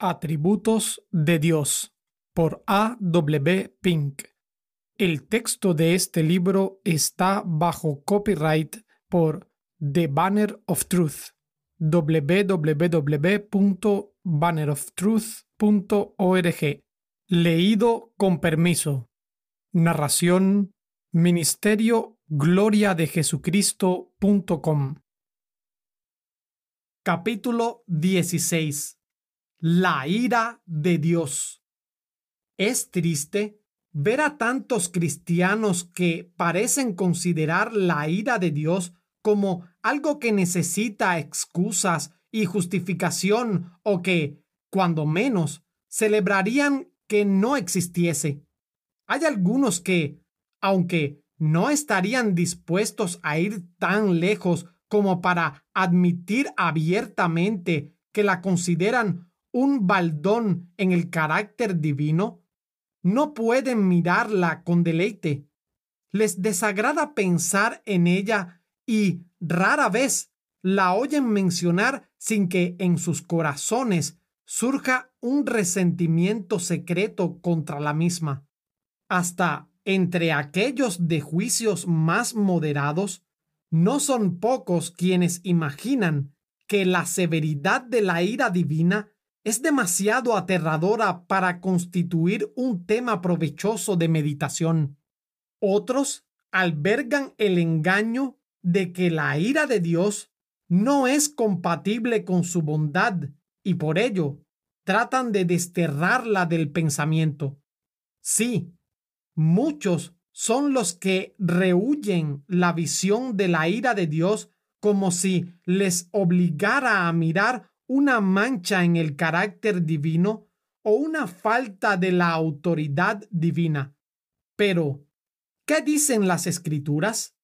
Atributos de Dios por A. W. Pink. El texto de este libro está bajo copyright por The Banner of Truth www.banneroftruth.org. Leído con permiso. Narración Ministerio Gloria de Jesucristo.com. Capítulo 16 la ira de Dios. Es triste ver a tantos cristianos que parecen considerar la ira de Dios como algo que necesita excusas y justificación o que, cuando menos, celebrarían que no existiese. Hay algunos que, aunque no estarían dispuestos a ir tan lejos como para admitir abiertamente que la consideran un baldón en el carácter divino, no pueden mirarla con deleite. Les desagrada pensar en ella y rara vez la oyen mencionar sin que en sus corazones surja un resentimiento secreto contra la misma. Hasta entre aquellos de juicios más moderados, no son pocos quienes imaginan que la severidad de la ira divina es demasiado aterradora para constituir un tema provechoso de meditación. Otros albergan el engaño de que la ira de Dios no es compatible con su bondad y por ello tratan de desterrarla del pensamiento. Sí, muchos son los que rehuyen la visión de la ira de Dios como si les obligara a mirar una mancha en el carácter divino o una falta de la autoridad divina. Pero, ¿qué dicen las escrituras?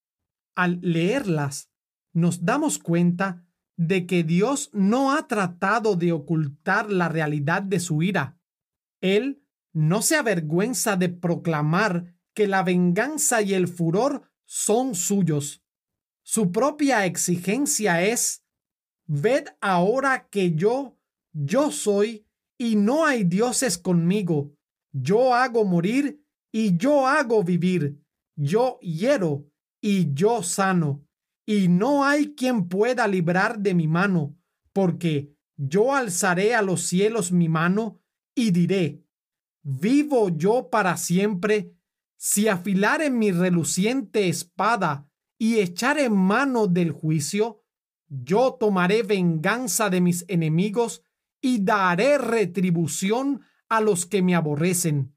Al leerlas, nos damos cuenta de que Dios no ha tratado de ocultar la realidad de su ira. Él no se avergüenza de proclamar que la venganza y el furor son suyos. Su propia exigencia es Ved ahora que yo, yo soy, y no hay dioses conmigo. Yo hago morir y yo hago vivir. Yo hiero y yo sano. Y no hay quien pueda librar de mi mano, porque yo alzaré a los cielos mi mano y diré, vivo yo para siempre, si afilare mi reluciente espada y echare mano del juicio, yo tomaré venganza de mis enemigos y daré retribución a los que me aborrecen.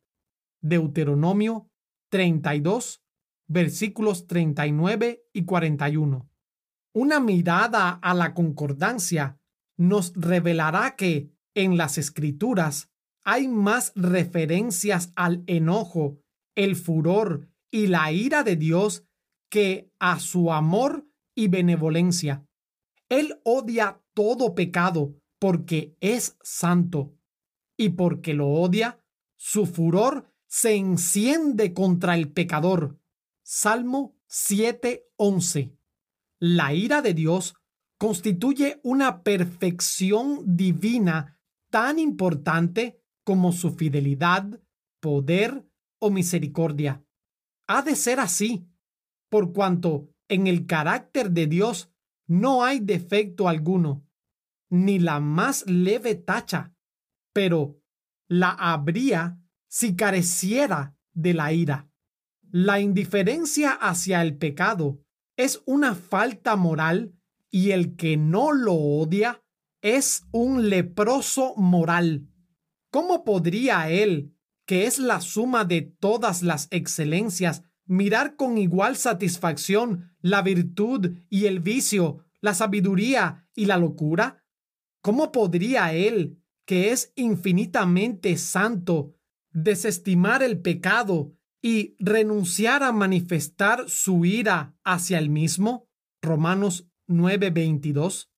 Deuteronomio 32, versículos 39 y 41. Una mirada a la concordancia nos revelará que en las escrituras hay más referencias al enojo, el furor y la ira de Dios que a su amor y benevolencia. Él odia todo pecado porque es santo. Y porque lo odia, su furor se enciende contra el pecador. Salmo 7:11. La ira de Dios constituye una perfección divina tan importante como su fidelidad, poder o misericordia. Ha de ser así, por cuanto en el carácter de Dios no hay defecto alguno, ni la más leve tacha, pero la habría si careciera de la ira. La indiferencia hacia el pecado es una falta moral y el que no lo odia es un leproso moral. ¿Cómo podría él, que es la suma de todas las excelencias, mirar con igual satisfacción la virtud y el vicio, la sabiduría y la locura? ¿Cómo podría Él, que es infinitamente santo, desestimar el pecado y renunciar a manifestar su ira hacia el mismo? Romanos 9:22.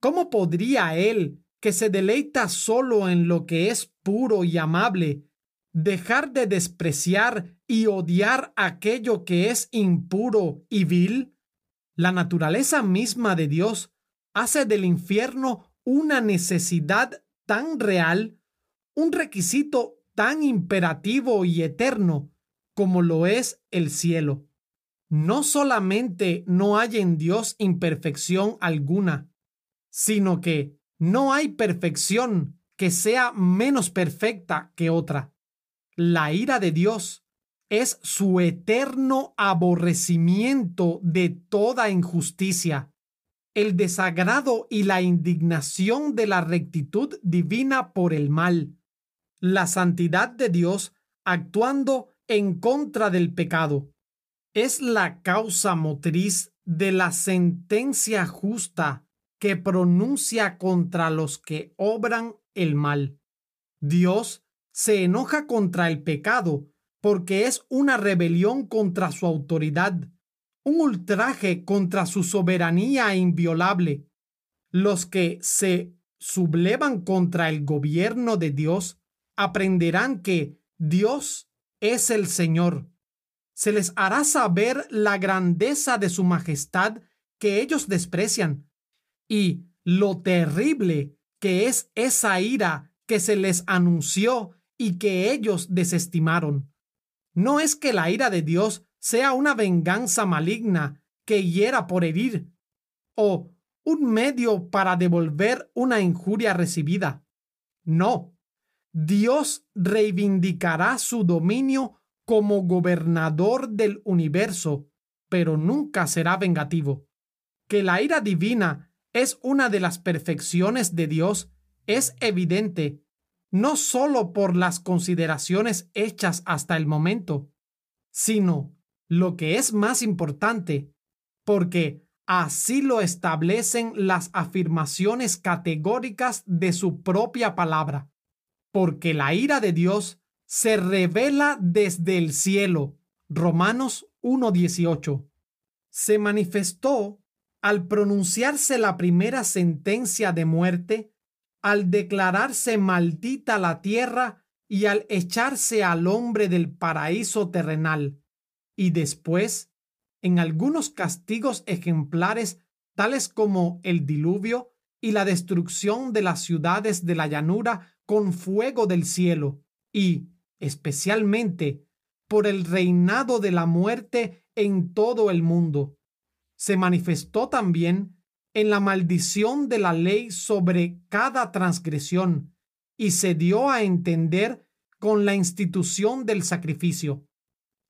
¿Cómo podría Él, que se deleita solo en lo que es puro y amable, dejar de despreciar y odiar aquello que es impuro y vil? La naturaleza misma de Dios hace del infierno una necesidad tan real, un requisito tan imperativo y eterno como lo es el cielo. No solamente no hay en Dios imperfección alguna, sino que no hay perfección que sea menos perfecta que otra. La ira de Dios es su eterno aborrecimiento de toda injusticia, el desagrado y la indignación de la rectitud divina por el mal, la santidad de Dios actuando en contra del pecado. Es la causa motriz de la sentencia justa que pronuncia contra los que obran el mal. Dios se enoja contra el pecado porque es una rebelión contra su autoridad, un ultraje contra su soberanía inviolable. Los que se sublevan contra el gobierno de Dios aprenderán que Dios es el Señor. Se les hará saber la grandeza de su majestad que ellos desprecian y lo terrible que es esa ira que se les anunció y que ellos desestimaron. No es que la ira de Dios sea una venganza maligna que hiera por herir, o un medio para devolver una injuria recibida. No, Dios reivindicará su dominio como gobernador del universo, pero nunca será vengativo. Que la ira divina es una de las perfecciones de Dios es evidente no solo por las consideraciones hechas hasta el momento, sino, lo que es más importante, porque así lo establecen las afirmaciones categóricas de su propia palabra, porque la ira de Dios se revela desde el cielo. Romanos 1.18. Se manifestó al pronunciarse la primera sentencia de muerte al declararse maldita la tierra y al echarse al hombre del paraíso terrenal, y después, en algunos castigos ejemplares tales como el diluvio y la destrucción de las ciudades de la llanura con fuego del cielo, y, especialmente, por el reinado de la muerte en todo el mundo. Se manifestó también en la maldición de la ley sobre cada transgresión y se dio a entender con la institución del sacrificio.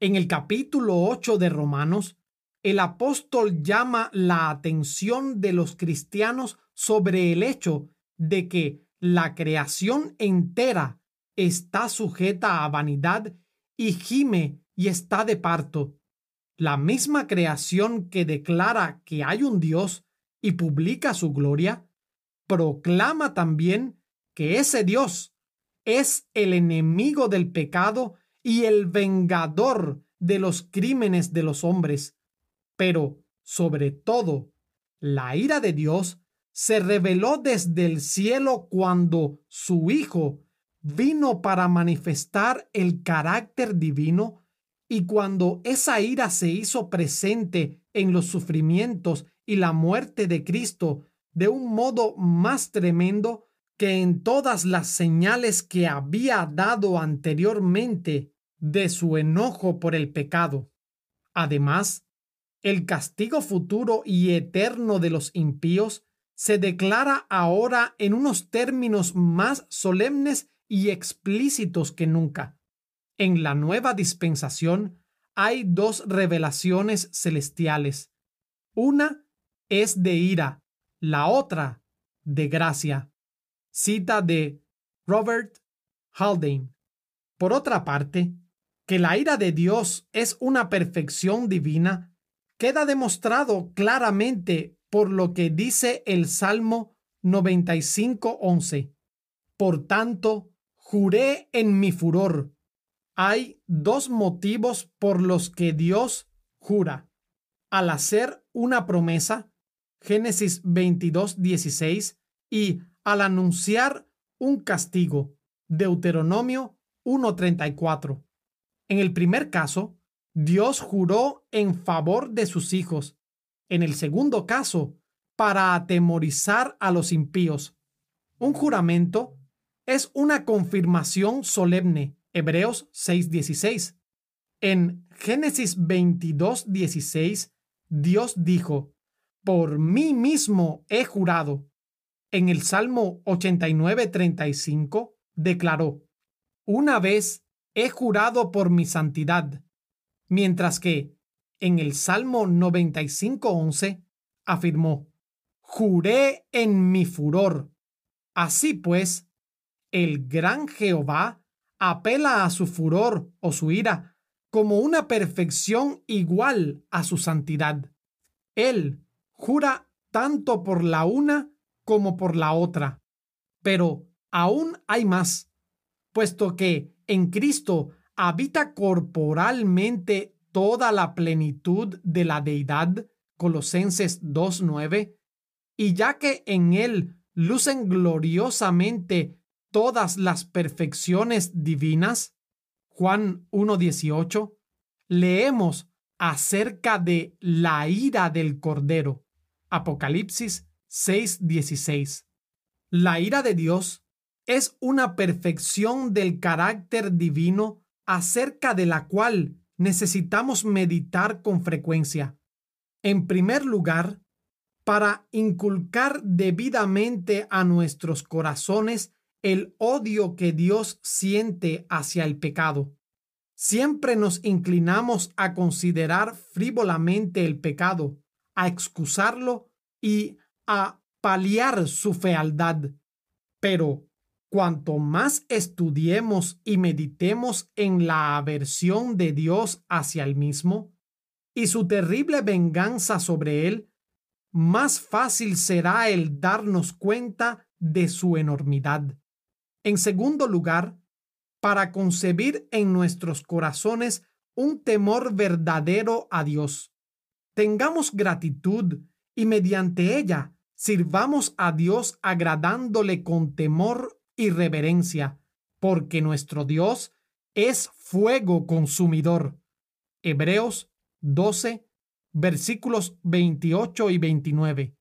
En el capítulo 8 de Romanos, el apóstol llama la atención de los cristianos sobre el hecho de que la creación entera está sujeta a vanidad y gime y está de parto. La misma creación que declara que hay un Dios y publica su gloria, proclama también que ese Dios es el enemigo del pecado y el vengador de los crímenes de los hombres. Pero, sobre todo, la ira de Dios se reveló desde el cielo cuando su Hijo vino para manifestar el carácter divino y cuando esa ira se hizo presente en los sufrimientos y la muerte de Cristo de un modo más tremendo que en todas las señales que había dado anteriormente de su enojo por el pecado. Además, el castigo futuro y eterno de los impíos se declara ahora en unos términos más solemnes y explícitos que nunca. En la nueva dispensación hay dos revelaciones celestiales. Una es de ira, la otra de gracia. Cita de Robert Haldane. Por otra parte, que la ira de Dios es una perfección divina, queda demostrado claramente por lo que dice el Salmo 95.11. Por tanto, juré en mi furor. Hay dos motivos por los que Dios jura. Al hacer una promesa, Génesis 22, 16, y al anunciar un castigo, Deuteronomio 1.34. En el primer caso, Dios juró en favor de sus hijos. En el segundo caso, para atemorizar a los impíos. Un juramento es una confirmación solemne. Hebreos 6:16. En Génesis 22:16, Dios dijo, por mí mismo he jurado. En el Salmo 89:35 declaró, una vez he jurado por mi santidad, mientras que en el Salmo 95:11 afirmó, juré en mi furor. Así pues, el gran Jehová apela a su furor o su ira como una perfección igual a su santidad. Él jura tanto por la una como por la otra. Pero aún hay más, puesto que en Cristo habita corporalmente toda la plenitud de la deidad, Colosenses 2.9, y ya que en Él lucen gloriosamente todas las perfecciones divinas, Juan 1.18, leemos acerca de la ira del Cordero, Apocalipsis 6.16. La ira de Dios es una perfección del carácter divino acerca de la cual necesitamos meditar con frecuencia. En primer lugar, para inculcar debidamente a nuestros corazones el odio que Dios siente hacia el pecado. Siempre nos inclinamos a considerar frívolamente el pecado, a excusarlo y a paliar su fealdad. Pero cuanto más estudiemos y meditemos en la aversión de Dios hacia el mismo y su terrible venganza sobre él, más fácil será el darnos cuenta de su enormidad. En segundo lugar, para concebir en nuestros corazones un temor verdadero a Dios. Tengamos gratitud y mediante ella sirvamos a Dios agradándole con temor y reverencia, porque nuestro Dios es fuego consumidor. Hebreos 12, versículos 28 y 29.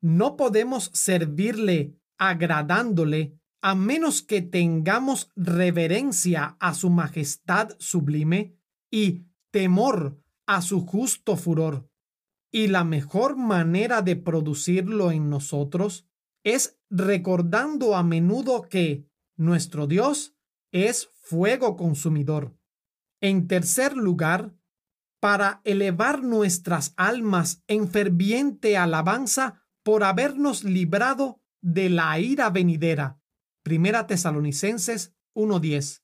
No podemos servirle agradándole a menos que tengamos reverencia a su majestad sublime y temor a su justo furor. Y la mejor manera de producirlo en nosotros es recordando a menudo que nuestro Dios es fuego consumidor. En tercer lugar, para elevar nuestras almas en ferviente alabanza por habernos librado de la ira venidera Primera Tesalonicenses 1:10.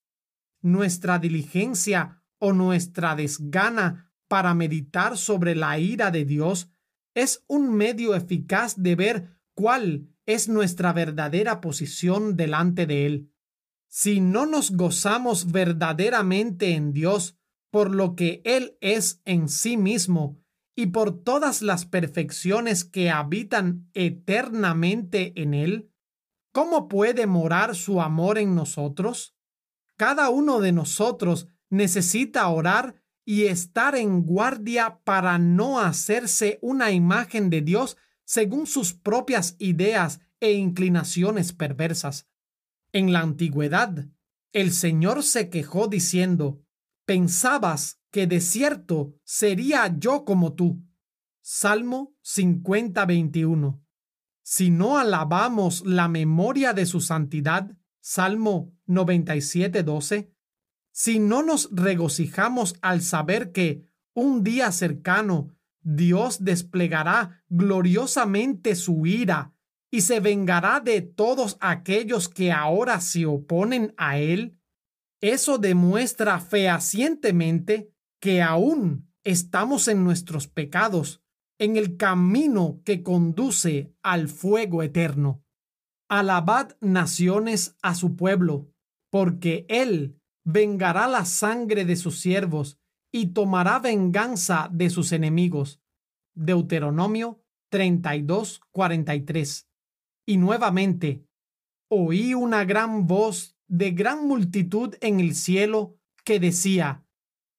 Nuestra diligencia o nuestra desgana para meditar sobre la ira de Dios es un medio eficaz de ver cuál es nuestra verdadera posición delante de Él. Si no nos gozamos verdaderamente en Dios por lo que Él es en sí mismo y por todas las perfecciones que habitan eternamente en Él, ¿Cómo puede morar su amor en nosotros? Cada uno de nosotros necesita orar y estar en guardia para no hacerse una imagen de Dios según sus propias ideas e inclinaciones perversas. En la antigüedad, el Señor se quejó diciendo, Pensabas que de cierto sería yo como tú. Salmo 50-21. Si no alabamos la memoria de su santidad, Salmo 97.12, si no nos regocijamos al saber que un día cercano Dios desplegará gloriosamente su ira y se vengará de todos aquellos que ahora se oponen a Él, eso demuestra fehacientemente que aún estamos en nuestros pecados en el camino que conduce al fuego eterno. Alabad naciones a su pueblo, porque él vengará la sangre de sus siervos y tomará venganza de sus enemigos. Deuteronomio 32, 43. Y nuevamente, oí una gran voz de gran multitud en el cielo que decía,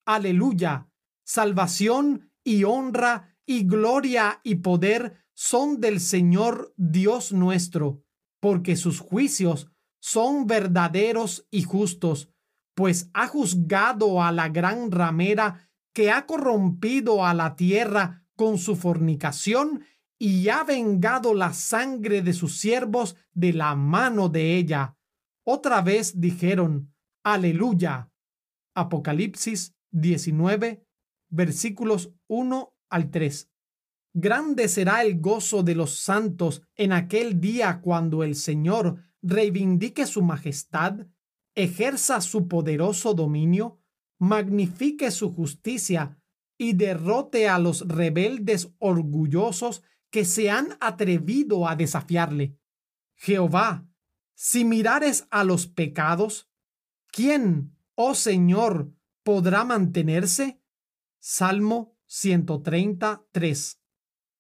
Aleluya, salvación y honra y gloria y poder son del Señor Dios nuestro, porque sus juicios son verdaderos y justos, pues ha juzgado a la gran ramera que ha corrompido a la tierra con su fornicación y ha vengado la sangre de sus siervos de la mano de ella. Otra vez dijeron, Aleluya. Apocalipsis 19, versículos 1 al 3. Grande será el gozo de los santos en aquel día cuando el Señor reivindique su majestad, ejerza su poderoso dominio, magnifique su justicia y derrote a los rebeldes orgullosos que se han atrevido a desafiarle. Jehová, si mirares a los pecados, ¿quién, oh Señor, podrá mantenerse? Salmo 133.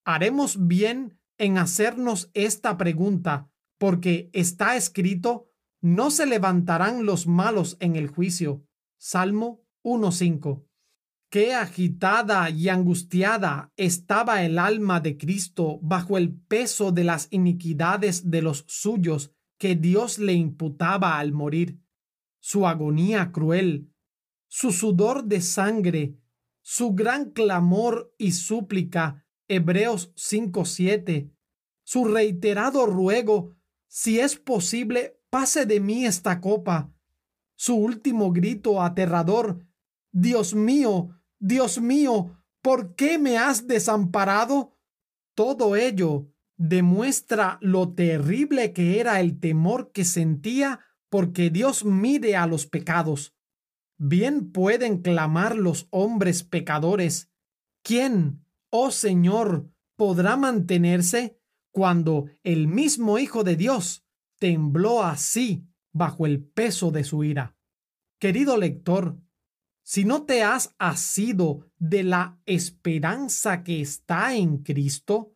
Haremos bien en hacernos esta pregunta, porque está escrito, no se levantarán los malos en el juicio. Salmo 1.5. Qué agitada y angustiada estaba el alma de Cristo bajo el peso de las iniquidades de los suyos que Dios le imputaba al morir. Su agonía cruel, su sudor de sangre, su gran clamor y súplica Hebreos 5:7, su reiterado ruego, si es posible, pase de mí esta copa, su último grito aterrador, Dios mío, Dios mío, ¿por qué me has desamparado? Todo ello demuestra lo terrible que era el temor que sentía porque Dios mide a los pecados. Bien pueden clamar los hombres pecadores, ¿quién oh Señor, podrá mantenerse cuando el mismo Hijo de Dios tembló así bajo el peso de su ira. Querido lector, si no te has asido de la esperanza que está en Cristo,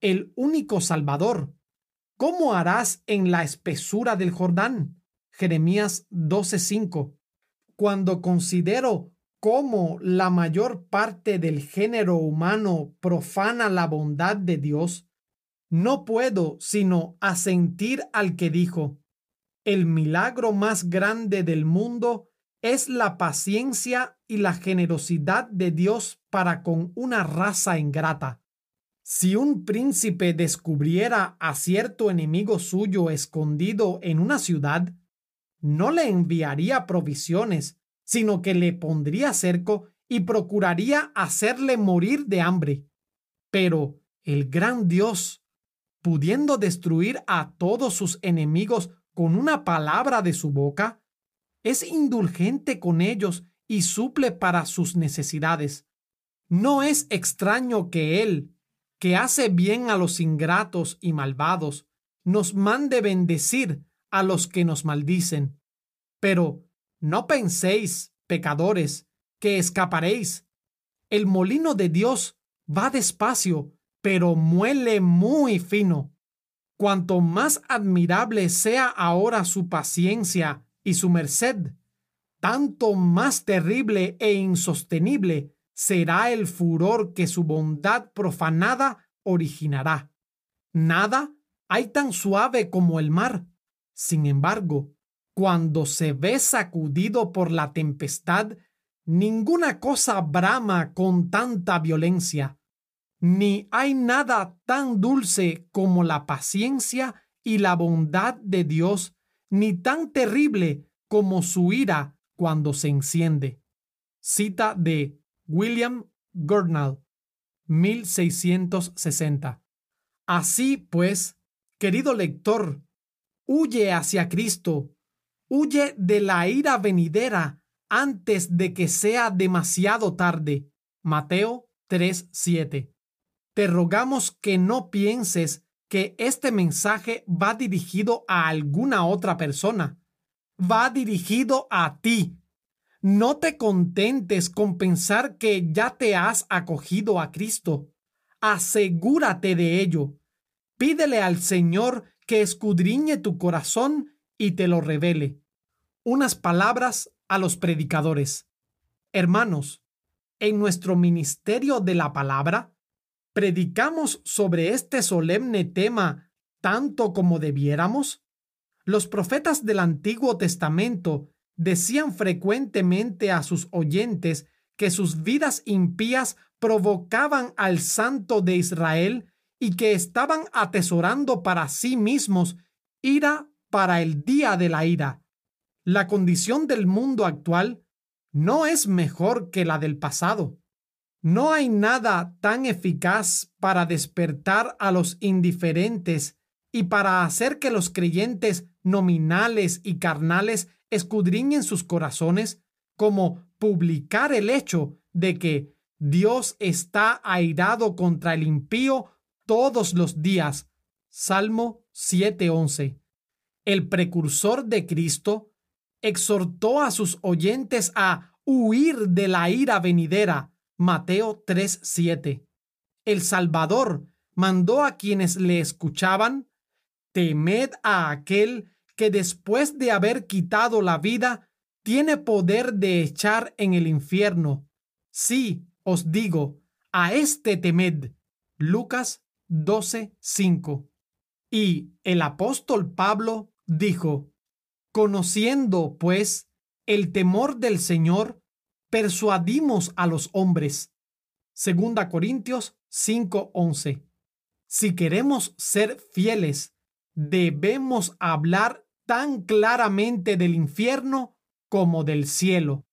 el único Salvador, ¿cómo harás en la espesura del Jordán? Jeremías 12:5. Cuando considero cómo la mayor parte del género humano profana la bondad de Dios, no puedo sino asentir al que dijo, el milagro más grande del mundo es la paciencia y la generosidad de Dios para con una raza ingrata. Si un príncipe descubriera a cierto enemigo suyo escondido en una ciudad, no le enviaría provisiones sino que le pondría cerco y procuraría hacerle morir de hambre. Pero el gran Dios, pudiendo destruir a todos sus enemigos con una palabra de su boca, es indulgente con ellos y suple para sus necesidades. No es extraño que Él, que hace bien a los ingratos y malvados, nos mande bendecir a los que nos maldicen. Pero no penséis, pecadores, que escaparéis. El molino de Dios va despacio, pero muele muy fino. Cuanto más admirable sea ahora su paciencia y su merced, tanto más terrible e insostenible será el furor que su bondad profanada originará. Nada hay tan suave como el mar. Sin embargo, cuando se ve sacudido por la tempestad, ninguna cosa brama con tanta violencia, ni hay nada tan dulce como la paciencia y la bondad de Dios, ni tan terrible como su ira cuando se enciende. Cita de William Gurnall, 1660. Así pues, querido lector, huye hacia Cristo Huye de la ira venidera antes de que sea demasiado tarde. Mateo 3:7. Te rogamos que no pienses que este mensaje va dirigido a alguna otra persona. Va dirigido a ti. No te contentes con pensar que ya te has acogido a Cristo. Asegúrate de ello. Pídele al Señor que escudriñe tu corazón y te lo revele. Unas palabras a los predicadores. Hermanos, en nuestro ministerio de la palabra, predicamos sobre este solemne tema tanto como debiéramos. Los profetas del Antiguo Testamento decían frecuentemente a sus oyentes que sus vidas impías provocaban al Santo de Israel y que estaban atesorando para sí mismos ira para el día de la ira. La condición del mundo actual no es mejor que la del pasado. No hay nada tan eficaz para despertar a los indiferentes y para hacer que los creyentes nominales y carnales escudriñen sus corazones como publicar el hecho de que Dios está airado contra el impío todos los días. Salmo 7:11. El precursor de Cristo exhortó a sus oyentes a huir de la ira venidera. Mateo 3:7. El Salvador mandó a quienes le escuchaban, temed a aquel que después de haber quitado la vida, tiene poder de echar en el infierno. Sí, os digo, a este temed. Lucas 12:5. Y el apóstol Pablo dijo, Conociendo, pues, el temor del Señor, persuadimos a los hombres. Segunda Corintios 5:11. Si queremos ser fieles, debemos hablar tan claramente del infierno como del cielo.